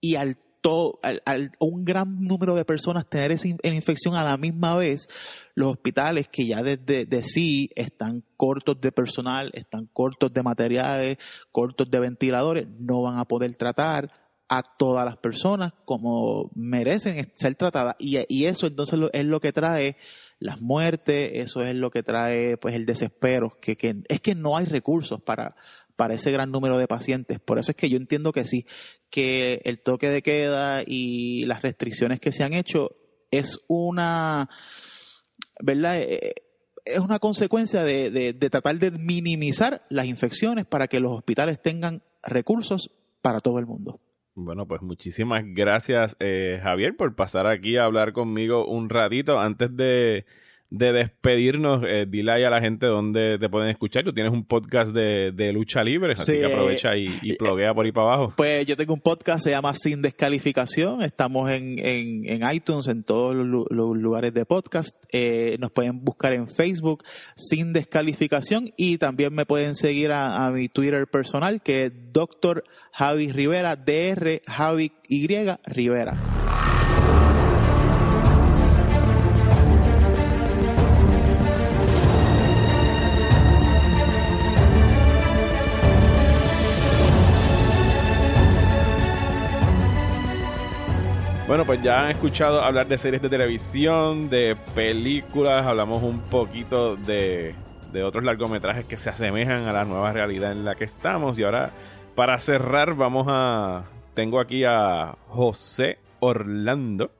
Y al, to- al, al un gran número de personas tener esa in- infección a la misma vez, los hospitales que ya desde de sí están cortos de personal, están cortos de materiales, cortos de ventiladores, no van a poder tratar a todas las personas como merecen ser tratadas. Y, y eso entonces lo- es lo que trae las muertes, eso es lo que trae pues el desespero, que, que es que no hay recursos para, para ese gran número de pacientes. Por eso es que yo entiendo que sí, que el toque de queda y las restricciones que se han hecho es una, ¿verdad? Eh, Es una consecuencia de, tratar de minimizar las infecciones para que los hospitales tengan recursos para todo el mundo. Bueno, pues muchísimas gracias, eh, Javier, por pasar aquí a hablar conmigo un ratito. Antes de, de despedirnos, eh, dile ahí a la gente dónde te pueden escuchar. Tú tienes un podcast de, de lucha libre, así Sí, que aprovecha y, y pluguea por ahí para abajo. Pues yo tengo un podcast, se llama Sin Descalificación. Estamos en, en, en iTunes, en todos los lugares de podcast. Eh, nos pueden buscar en Facebook, Sin Descalificación. Y también me pueden seguir a, a mi Twitter personal, que es Dr. Javi Rivera, DR Javi Y Rivera. Bueno, pues ya han escuchado hablar de series de televisión, de películas, hablamos un poquito de, de otros largometrajes que se asemejan a la nueva realidad en la que estamos. Y ahora, para cerrar, vamos a... Tengo aquí a José Orlando.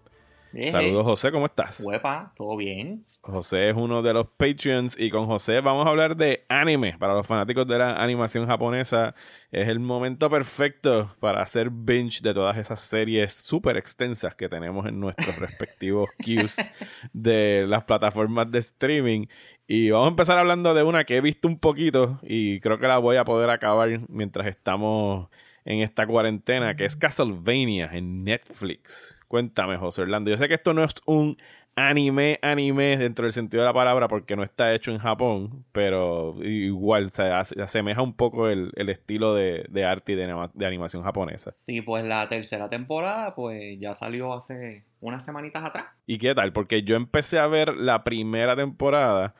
Eh, Saludos, José, ¿cómo estás? Huepa, todo bien. José es uno de los Patreons y con José vamos a hablar de anime. Para los fanáticos de la animación japonesa es el momento perfecto para hacer binge de todas esas series súper extensas que tenemos en nuestros respectivos queues de las plataformas de streaming. Y vamos a empezar hablando de una que he visto un poquito y creo que la voy a poder acabar mientras estamos en esta cuarentena, que es Castlevania en Netflix. Cuéntame, José Orlando. Yo sé que esto no es un anime, anime dentro del sentido de la palabra porque no está hecho en Japón, pero igual se ase- asemeja un poco el, el estilo de, de arte y de animación japonesa. Sí, pues la tercera temporada, pues ya salió hace unas semanitas atrás. ¿Y qué tal? Porque yo empecé a ver la primera temporada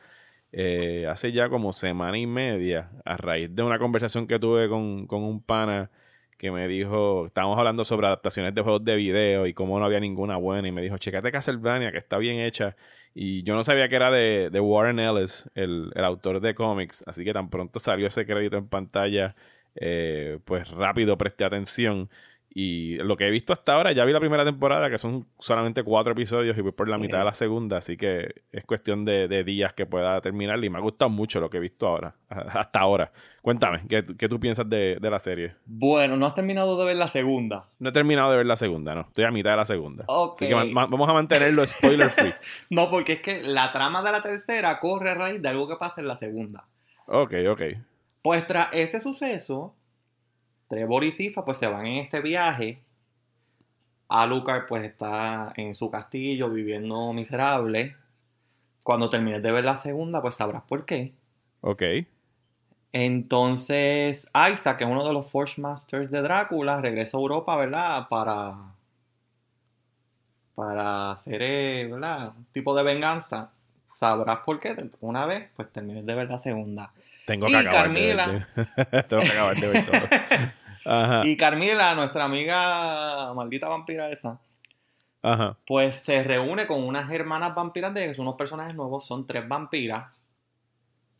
eh, hace ya como semana y media, a raíz de una conversación que tuve con, con un pana que me dijo, estábamos hablando sobre adaptaciones de juegos de video y cómo no había ninguna buena, y me dijo, checate Castlevania, que está bien hecha. Y yo no sabía que era de, de Warren Ellis, el, el autor de cómics, así que tan pronto salió ese crédito en pantalla, eh, pues rápido presté atención. Y lo que he visto hasta ahora, ya vi la primera temporada, que son solamente cuatro episodios y voy por la mitad de la segunda, así que es cuestión de, de días que pueda terminar. Y me ha gustado mucho lo que he visto ahora, hasta ahora. Cuéntame, ¿qué, qué tú piensas de, de la serie? Bueno, no has terminado de ver la segunda. No he terminado de ver la segunda, no. Estoy a mitad de la segunda. Ok. Así que vamos a mantenerlo spoiler free. No, porque es que la trama de la tercera corre a raíz de algo que pasa en la segunda. ok, ok. Pues tras ese suceso, Trevor y Sifa pues se van en este viaje. Alucard pues está en su castillo viviendo miserable. Cuando termines de ver la segunda pues sabrás por qué. Ok. Entonces Isaac, que es uno de los Forge Masters de Drácula, regresa a Europa, ¿verdad? Para, para hacer, eh, ¿verdad? Un tipo de venganza. Sabrás por qué. Una vez, pues termines de ver la segunda. Tengo Y que acabar Carmila. de ver. Tengo que acabar de ver todo. Ajá. Y Carmila, nuestra amiga maldita vampira esa, Ajá. pues se reúne con unas hermanas vampiras de que son unos personajes nuevos, son tres vampiras.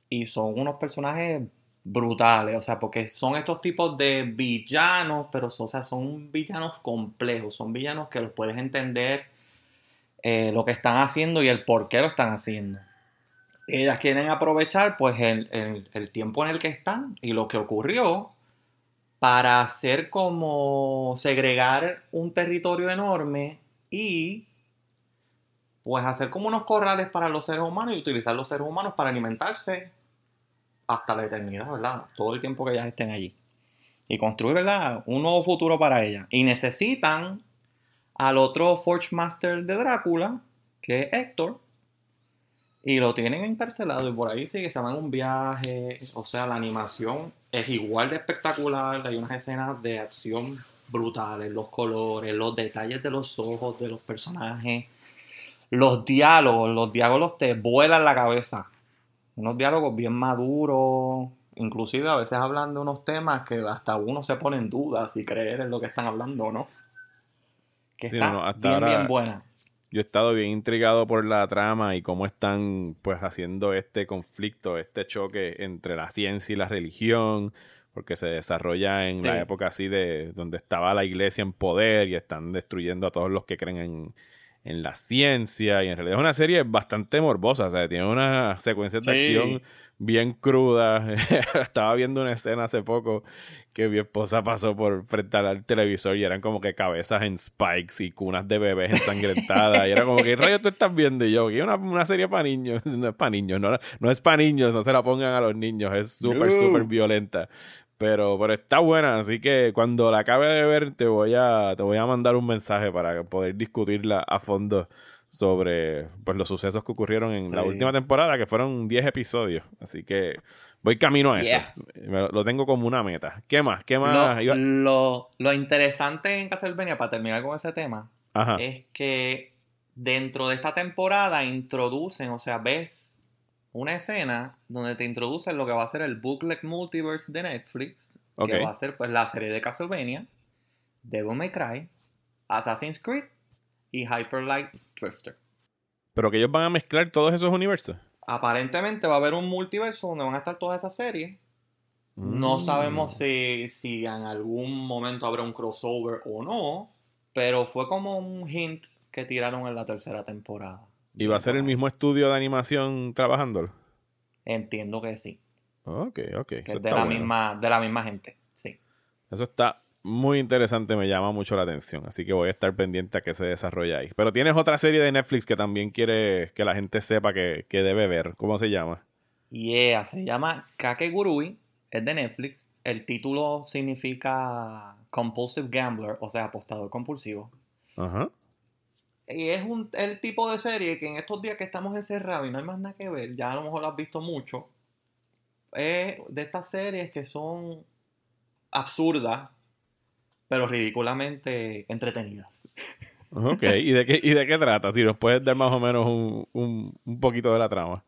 Y son unos personajes brutales, o sea, porque son estos tipos de villanos, pero o sea, son villanos complejos, son villanos que los puedes entender eh, lo que están haciendo y el por qué lo están haciendo. Ellas quieren aprovechar pues el, tiempo en el que están y lo que ocurrió para hacer como segregar un territorio enorme y pues hacer como unos corrales para los seres humanos y utilizar los seres humanos para alimentarse hasta la eternidad, ¿verdad? Todo el tiempo que ellas estén allí. Y construir, ¿verdad? Un nuevo futuro para ellas. Y necesitan al otro Forge Master de Drácula, que es Héctor. Y lo tienen encarcelado y por ahí sigue, se van un viaje. O sea, la animación es igual de espectacular. Hay unas escenas de acción brutales, los colores, los detalles de los ojos de los personajes, los diálogos, los diálogos te vuelan la cabeza. Unos diálogos bien maduros, inclusive a veces hablan de unos temas que hasta uno se pone en duda si creer en lo que están hablando o no. Que Sí, está no, no, hasta bien, ahora- bien buena. Yo he estado bien intrigado por la trama y cómo están pues haciendo este conflicto, este choque entre la ciencia y la religión, porque se desarrolla en Sí. la época así de donde estaba la iglesia en poder y están destruyendo a todos los que creen en, en la ciencia y en realidad es una serie bastante morbosa, o sea, tiene unas secuencias de Sí. acción bien crudas. Estaba viendo una escena hace poco que mi esposa pasó por frente al televisor y eran como que cabezas en spikes y cunas de bebés ensangrentadas. y era como que, ¿qué rayos tú estás viendo? Y yo, que una, una serie para niños. No es para niños, no, no es para niños, no se la pongan a los niños. Es súper, No. súper violenta. Pero, pero está buena, así que cuando la acabe de ver te voy a, te voy a mandar un mensaje para poder discutirla a fondo sobre pues, los sucesos que ocurrieron en la última temporada, que fueron 10 episodios. Así que voy camino a eso. Yeah. Lo, lo tengo como una meta. ¿Qué más? ¿Qué Lo, más? Iba- lo- lo interesante en Castlevania, para terminar con ese tema, Ajá. es que dentro de esta temporada introducen, o sea, ves una escena donde te introducen lo que va a ser el Booklet Multiverse de Netflix, que va a ser pues la serie de Castlevania, Devil May Cry, Assassin's Creed y Hyper Light Drifter. Pero que ellos van a mezclar todos esos universos. Aparentemente va a haber un multiverso donde van a estar todas esas series. No Mm. sabemos si, si en algún momento habrá un crossover o no, pero fue como un hint que tiraron en la tercera temporada. ¿Y va a ser el mismo estudio de animación trabajándolo? Entiendo que sí, Ok, ok. que es de la, bueno. misma, de la misma gente, sí. Eso está muy interesante, me llama mucho la atención. Así que voy a estar pendiente a que se desarrolle ahí. Pero tienes otra serie de Netflix que también quiere que la gente sepa que, que debe ver. ¿Cómo se llama? Yeah, se llama Kakegurui, es de Netflix. El título significa Compulsive Gambler, o sea, apostador compulsivo. Ajá. Y es un, el tipo de serie que en estos días que estamos encerrados y no hay más nada que ver, ya a lo mejor lo has visto mucho, es de estas series que son absurdas, pero ridículamente entretenidas. Ok. ¿Y de qué, y de qué trata? Si nos puedes dar más o menos un, un, un poquito de la trama.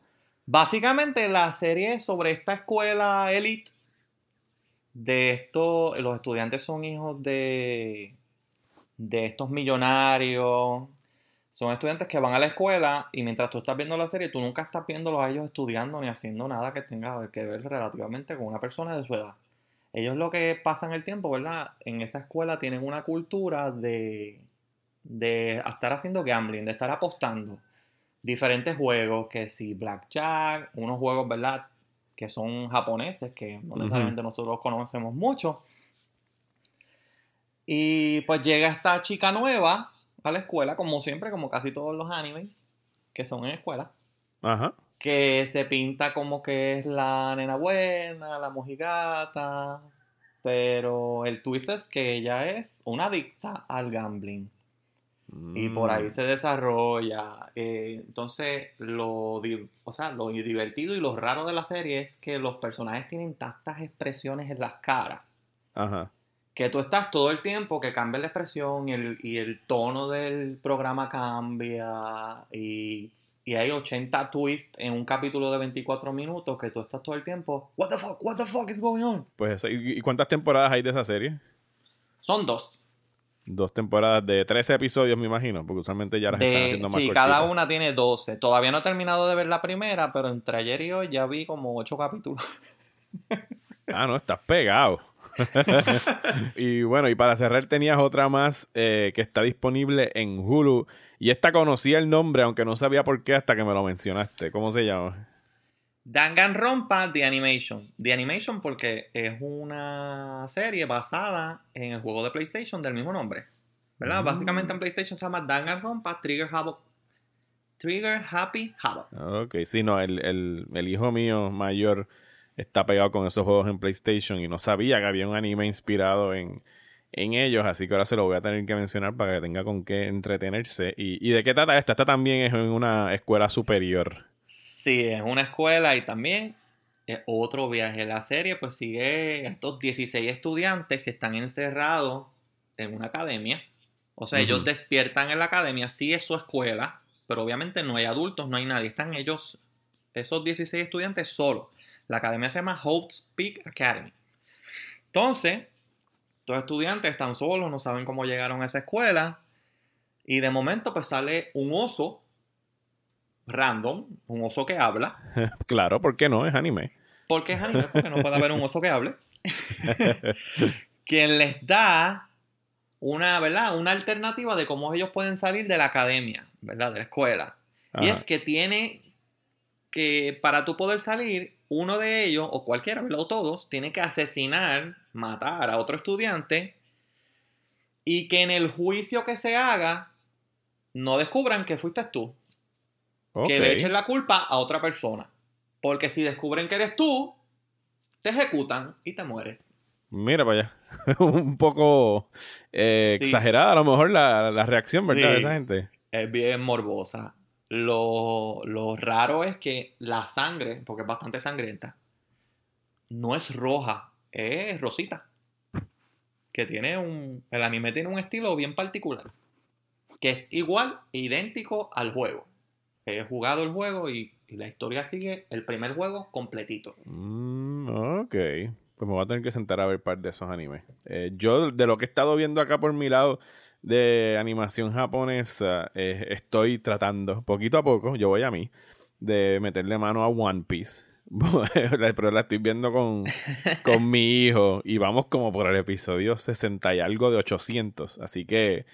Básicamente la serie es sobre esta escuela elite de estos, los estudiantes son hijos de, de estos millonarios, son estudiantes que van a la escuela y mientras tú estás viendo la serie, tú nunca estás viéndolos a ellos estudiando ni haciendo nada que tenga que ver relativamente con una persona de su edad. Ellos lo que pasan el tiempo, ¿verdad? En esa escuela tienen una cultura de, de estar haciendo gambling, de estar apostando diferentes juegos, que si Blackjack, unos juegos, ¿verdad? Que son japoneses, que no necesariamente nosotros conocemos mucho. Y pues llega esta chica nueva a la escuela, como siempre, como casi todos los animes que son en escuela, Ajá. que se pinta como que es la nena buena, la mojigata, pero el twist es que ella es una adicta al gambling. Y por Mm. ahí se desarrolla. eh, entonces, lo, o sea, lo divertido y lo raro de la serie es que los personajes tienen tantas expresiones en las caras. Ajá. Que tú estás todo el tiempo que cambia la expresión y el, y el tono del programa cambia. Y, y hay 80 twists en un capítulo de 24 minutos que tú estás todo el tiempo. What the fuck, what the fuck is going on? Pues, ¿y cuántas temporadas hay de esa serie? Son dos. Dos temporadas de 13 episodios, me imagino, porque usualmente ya las están haciendo más sí, cortitas. cada una tiene 12. Todavía no he terminado de ver la primera, pero entre ayer y hoy ya vi como 8 capítulos. Ah, no, estás pegado. y bueno, y para cerrar tenías otra más eh, que está disponible en Hulu. Y esta conocía el nombre, aunque no sabía por qué hasta que me lo mencionaste. ¿Cómo se llama? Danganronpa The Animation. The Animation porque es una serie basada en el juego de PlayStation del mismo nombre. ¿Verdad? Mm. Básicamente en PlayStation se llama Danganronpa Trigger Havoc. Trigger Happy Havoc. Ok, sí, no, el, el- el hijo mío mayor está pegado con esos juegos en PlayStation y no sabía que había un anime inspirado en, en ellos, así que ahora se lo voy a tener que mencionar para que tenga con qué entretenerse. ¿Y, y de qué trata esta? Esta también es en una escuela superior. Sí, es una escuela y también es otro viaje. La serie pues sigue a estos 16 estudiantes que están encerrados en una academia. O sea, ellos despiertan en la academia, sí es su escuela, pero obviamente no hay adultos, no hay nadie. Están ellos, esos 16 estudiantes solos. La academia se llama Hope's Peak Academy. Entonces, los estudiantes están solos, no saben cómo llegaron a esa escuela. Y de momento pues sale un oso random, un oso que habla. claro, ¿por qué no? Es anime. Porque es anime, porque no puede haber un oso que hable. quien les da una, ¿verdad? Una alternativa de cómo ellos pueden salir de la academia, ¿verdad? De la escuela. Y es que tiene que, para tú poder salir, uno de ellos, o cualquiera, ¿verdad? O todos, tiene que asesinar, matar a otro estudiante y que en el juicio que se haga no descubran que fuiste tú. Que le echen la culpa a otra persona. Porque si descubren que eres tú, te ejecutan y te mueres. Mira para allá. un poco eh, Sí. exagerada a lo mejor la, la reacción, ¿verdad? De esa gente. Es bien morbosa. Lo, lo raro es que la sangre, porque es bastante sangrienta, no es roja, es rosita. Que tiene un. El anime tiene un estilo bien particular. Que es igual, idéntico al juego. He jugado el juego y, la historia sigue el primer juego completito. Mm, ok. Pues me voy a tener que sentar a ver par de esos animes. Eh, yo, de lo que he estado viendo acá por mi lado de animación japonesa, eh, estoy tratando, poquito a poco, yo voy a mí, de meterle mano a One Piece. Pero la estoy viendo con, con mi hijo y vamos como por el episodio 60 y algo de 800. Así que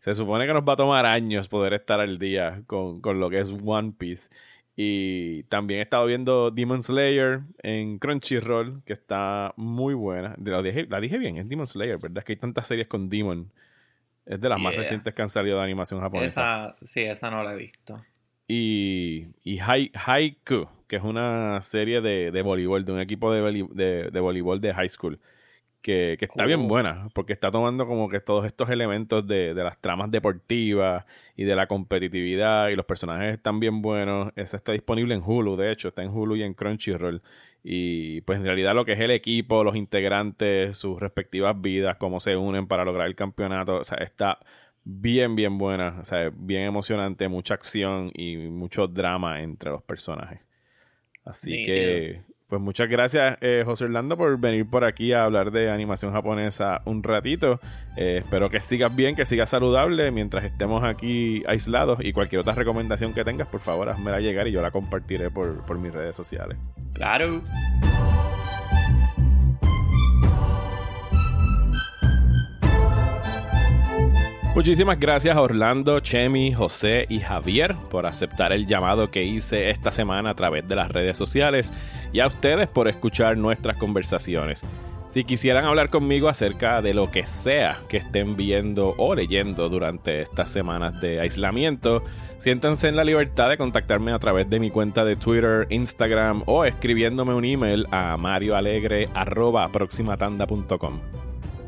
se supone que nos va a tomar años poder estar al día con, con lo que es One Piece. Y también he estado viendo Demon Slayer en Crunchyroll, que está muy buena. La dije, la dije bien, es Demon Slayer, ¿verdad? Es que hay tantas series con Demon. Es de las más recientes que han salido de animación japonesa. Esa, sí, esa no la he visto. Y, y Hai- Haiku, que es una serie de, de voleibol, de un equipo de, de, de voleibol de high school, que, que está bien buena, porque está tomando como que todos estos elementos de, de las tramas deportivas y de la competitividad, y los personajes están bien buenos. Esa está disponible en Hulu, de hecho, está en Hulu y en Crunchyroll. Y pues en realidad lo que es el equipo, los integrantes, sus respectivas vidas, cómo se unen para lograr el campeonato, o sea, está bien, bien buena, o sea, bien emocionante, mucha acción y mucho drama entre los personajes. Así que, pues muchas gracias, eh, José Orlando, por venir por aquí a hablar de animación japonesa un ratito. Eh, espero que sigas bien, que sigas saludable mientras estemos aquí aislados y cualquier otra recomendación que tengas, por favor, házmela llegar y yo la compartiré por, por mis redes sociales. Claro. Muchísimas gracias a Orlando, Chemi, José y Javier por aceptar el llamado que hice esta semana a través de las redes sociales y a ustedes por escuchar nuestras conversaciones. Si quisieran hablar conmigo acerca de lo que sea que estén viendo o leyendo durante estas semanas de aislamiento, siéntanse en la libertad de contactarme a través de mi cuenta de Twitter, Instagram o escribiéndome un email a marioalegre.proximatanda.com.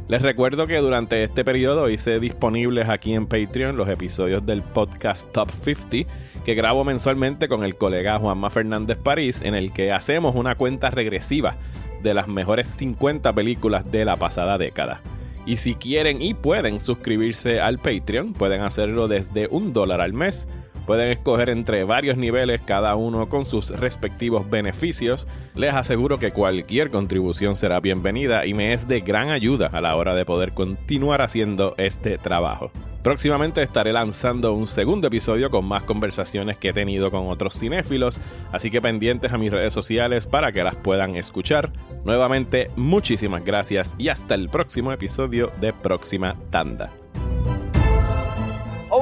Les recuerdo que durante este periodo hice disponibles aquí en Patreon los episodios del podcast Top 50 que grabo mensualmente con el colega Juanma Fernández París en el que hacemos una cuenta regresiva de las mejores 50 películas de la pasada década. Y si quieren y pueden suscribirse al Patreon, pueden hacerlo desde un dólar al mes. Pueden escoger entre varios niveles, cada uno con sus respectivos beneficios. Les aseguro que cualquier contribución será bienvenida y me es de gran ayuda a la hora de poder continuar haciendo este trabajo. Próximamente estaré lanzando un segundo episodio con más conversaciones que he tenido con otros cinéfilos, así que pendientes a mis redes sociales para que las puedan escuchar. Nuevamente, muchísimas gracias y hasta el próximo episodio de Próxima Tanda.